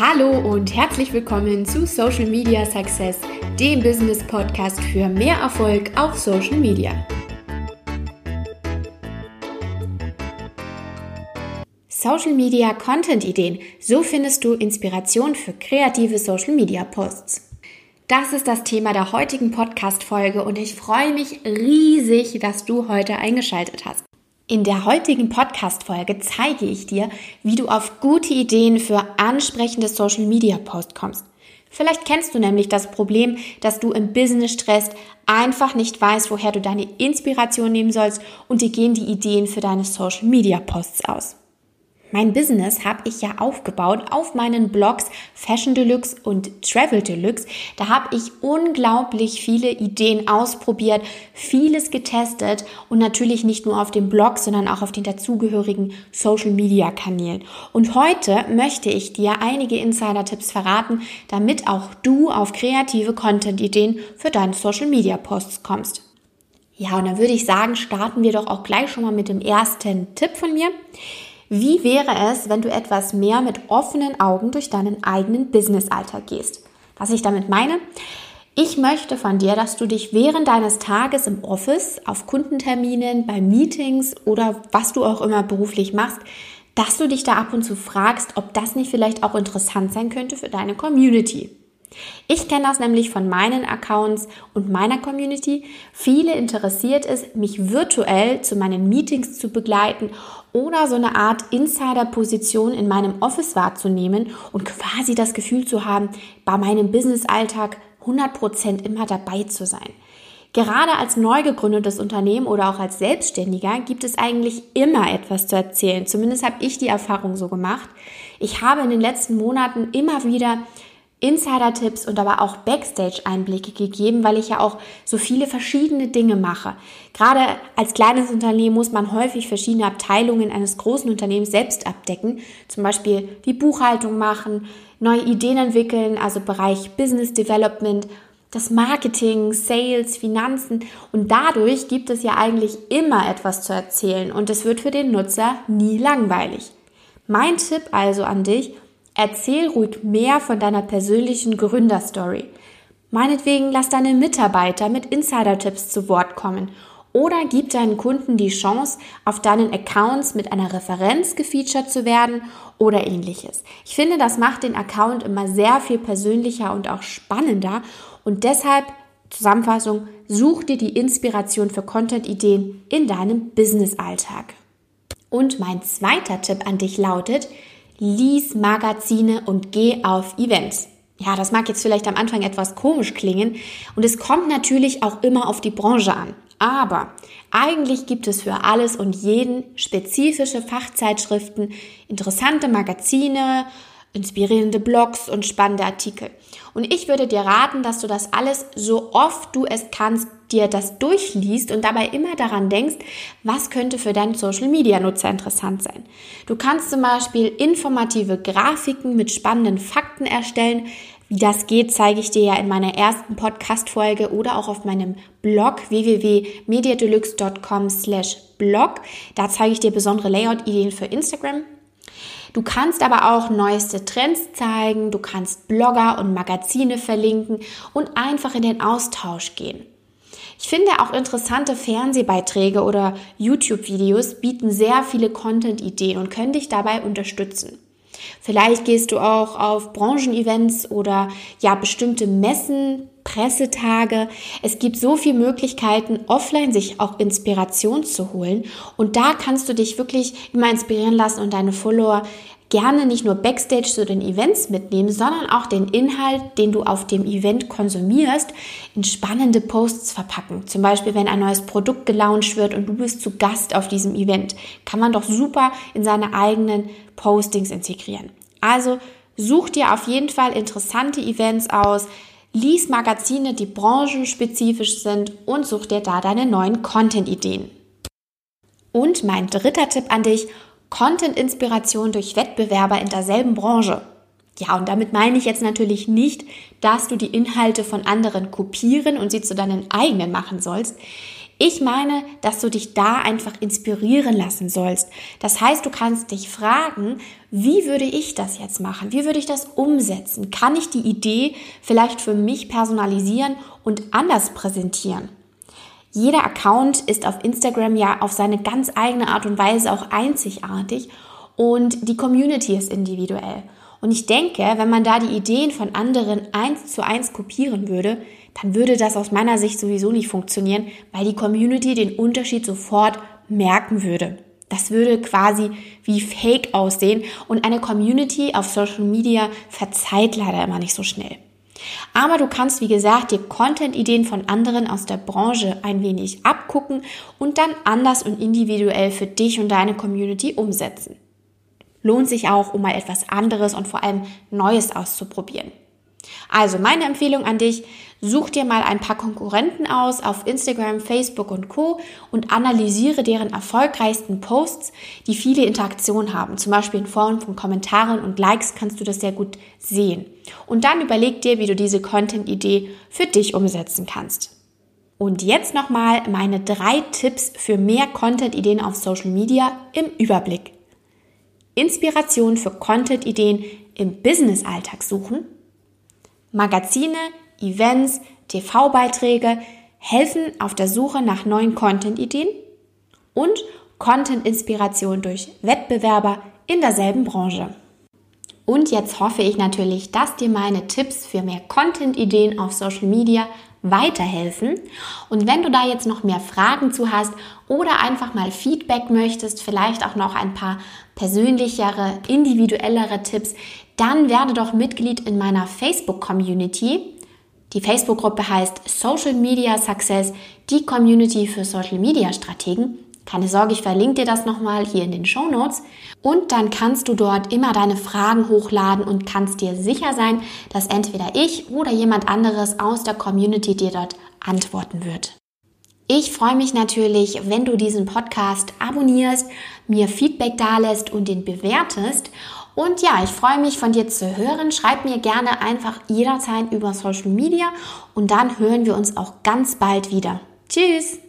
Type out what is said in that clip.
Hallo und herzlich willkommen zu Social Media Success, dem Business Podcast für mehr Erfolg auf Social Media. Social Media Content Ideen. So findest du Inspiration für kreative Social Media Posts. Das ist das Thema der heutigen Podcast-Folge und ich freue mich riesig, dass du heute eingeschaltet hast. In der heutigen Podcast-Folge zeige ich dir, wie du auf gute Ideen für ansprechende Social Media Posts kommst. Vielleicht kennst du nämlich das Problem, dass du im Business stresst, einfach nicht weißt, woher du deine Inspiration nehmen sollst und dir gehen die Ideen für deine Social Media Posts aus. Mein Business habe ich ja aufgebaut auf meinen Blogs Fashion Deluxe und Travel Deluxe. Da habe ich unglaublich viele Ideen ausprobiert, vieles getestet und natürlich nicht nur auf dem Blog, sondern auch auf den dazugehörigen Social Media Kanälen. Und heute möchte ich dir einige Insider-Tipps verraten, damit auch du auf kreative Content-Ideen für deine Social Media Posts kommst. Ja, und dann würde ich sagen, starten wir doch auch gleich schon mal mit dem ersten Tipp von mir. Wie wäre es, wenn du etwas mehr mit offenen Augen durch deinen eigenen Business-Alltag gehst? Was ich damit meine? Ich möchte von dir, dass du dich während deines Tages im Office, auf Kundenterminen, bei Meetings oder was du auch immer beruflich machst, dass du dich da ab und zu fragst, ob das nicht vielleicht auch interessant sein könnte für deine Community. Ich kenne das nämlich von meinen Accounts und meiner Community. Viele interessiert es, mich virtuell zu meinen Meetings zu begleiten oder so eine Art Insider-Position in meinem Office wahrzunehmen und quasi das Gefühl zu haben, bei meinem Business-Alltag 100% immer dabei zu sein. Gerade als neu gegründetes Unternehmen oder auch als Selbstständiger gibt es eigentlich immer etwas zu erzählen. Zumindest habe ich die Erfahrung so gemacht. Ich habe in den letzten Monaten immer wieder Insider-Tipps und aber auch Backstage-Einblicke gegeben, weil ich ja auch so viele verschiedene Dinge mache. Gerade als kleines Unternehmen muss man häufig verschiedene Abteilungen eines großen Unternehmens selbst abdecken, zum Beispiel die Buchhaltung machen, neue Ideen entwickeln, also Bereich Business Development, das Marketing, Sales, Finanzen und dadurch gibt es ja eigentlich immer etwas zu erzählen und es wird für den Nutzer nie langweilig. Mein Tipp also an dich, Erzähl ruhig mehr von deiner persönlichen Gründerstory. Meinetwegen lass deine Mitarbeiter mit Insider-Tipps zu Wort kommen oder gib deinen Kunden die Chance, auf deinen Accounts mit einer Referenz gefeatured zu werden oder ähnliches. Ich finde, das macht den Account immer sehr viel persönlicher und auch spannender und deshalb Zusammenfassung, such dir die Inspiration für Content-Ideen in deinem Business-Alltag. Und mein zweiter Tipp an dich lautet, lies Magazine und geh auf Events. Ja, das mag jetzt vielleicht am Anfang etwas komisch klingen und es kommt natürlich auch immer auf die Branche an. Aber eigentlich gibt es für alles und jeden spezifische Fachzeitschriften, interessante Magazine, inspirierende Blogs und spannende Artikel. Und ich würde dir raten, dass du das alles so oft du es kannst, dir das durchliest und dabei immer daran denkst, was könnte für deinen Social Media Nutzer interessant sein. Du kannst zum Beispiel informative Grafiken mit spannenden Fakten erstellen. Wie das geht, zeige ich dir ja in meiner ersten Podcast-Folge oder auch auf meinem Blog www.mediadeluxe.com slash blog. Da zeige ich dir besondere Layout-Ideen für Instagram Du kannst aber auch neueste Trends zeigen, du kannst Blogger und Magazine verlinken und einfach in den Austausch gehen. Ich finde auch interessante Fernsehbeiträge oder YouTube-Videos bieten sehr viele Content-Ideen und können dich dabei unterstützen. Vielleicht gehst du auch auf Branchenevents oder ja bestimmte Messen, Pressetage. Es gibt so viele Möglichkeiten, offline sich auch Inspiration zu holen. Und da kannst du dich wirklich immer inspirieren lassen und deine Follower gerne nicht nur Backstage zu den Events mitnehmen, sondern auch den Inhalt, den du auf dem Event konsumierst, in spannende Posts verpacken. Zum Beispiel, wenn ein neues Produkt gelauncht wird und du bist zu Gast auf diesem Event, kann man doch super in seine eigenen Postings integrieren. Also such dir auf jeden Fall interessante Events aus, lies Magazine, die branchenspezifisch sind und such dir da deine neuen Content-Ideen. Und mein dritter Tipp an dich, Content-Inspiration durch Wettbewerber in derselben Branche. Ja, und damit meine ich jetzt natürlich nicht, dass du die Inhalte von anderen kopieren und sie zu deinen eigenen machen sollst. Ich meine, dass du dich da einfach inspirieren lassen sollst. Das heißt, du kannst dich fragen, wie würde ich das jetzt machen? Wie würde ich das umsetzen? Kann ich die Idee vielleicht für mich personalisieren und anders präsentieren? Jeder Account ist auf Instagram ja auf seine ganz eigene Art und Weise auch einzigartig und die Community ist individuell. Und ich denke, wenn man da die Ideen von anderen eins zu eins kopieren würde, dann würde das aus meiner Sicht sowieso nicht funktionieren, weil die Community den Unterschied sofort merken würde. Das würde quasi wie Fake aussehen und eine Community auf Social Media verzeiht leider immer nicht so schnell. Aber du kannst, wie gesagt, dir Content-Ideen von anderen aus der Branche ein wenig abgucken und dann anders und individuell für dich und deine Community umsetzen lohnt sich auch, um mal etwas anderes und vor allem Neues auszuprobieren. Also meine Empfehlung an dich, such dir mal ein paar Konkurrenten aus auf Instagram, Facebook und Co und analysiere deren erfolgreichsten Posts, die viele Interaktionen haben. Zum Beispiel in Form von Kommentaren und Likes kannst du das sehr gut sehen. Und dann überleg dir, wie du diese Content-Idee für dich umsetzen kannst. Und jetzt nochmal meine drei Tipps für mehr Content-Ideen auf Social Media im Überblick. Inspiration für Content-Ideen im Business-Alltag suchen. Magazine, Events, TV-Beiträge helfen auf der Suche nach neuen Content-Ideen und Content-Inspiration durch Wettbewerber in derselben Branche. Und jetzt hoffe ich natürlich, dass dir meine Tipps für mehr Content-Ideen auf Social Media weiterhelfen. Und wenn du da jetzt noch mehr Fragen zu hast oder einfach mal Feedback möchtest, vielleicht auch noch ein paar persönlichere, individuellere Tipps, dann werde doch Mitglied in meiner Facebook-Community. Die Facebook-Gruppe heißt Social Media Success, die Community für Social Media Strategen. Keine Sorge, ich verlinke dir das nochmal hier in den Show Notes. Und dann kannst du dort immer deine Fragen hochladen und kannst dir sicher sein, dass entweder ich oder jemand anderes aus der Community dir dort antworten wird. Ich freue mich natürlich, wenn du diesen Podcast abonnierst, mir Feedback dalässt und den bewertest. Und ja, ich freue mich von dir zu hören. Schreib mir gerne einfach jederzeit über Social Media und dann hören wir uns auch ganz bald wieder. Tschüss!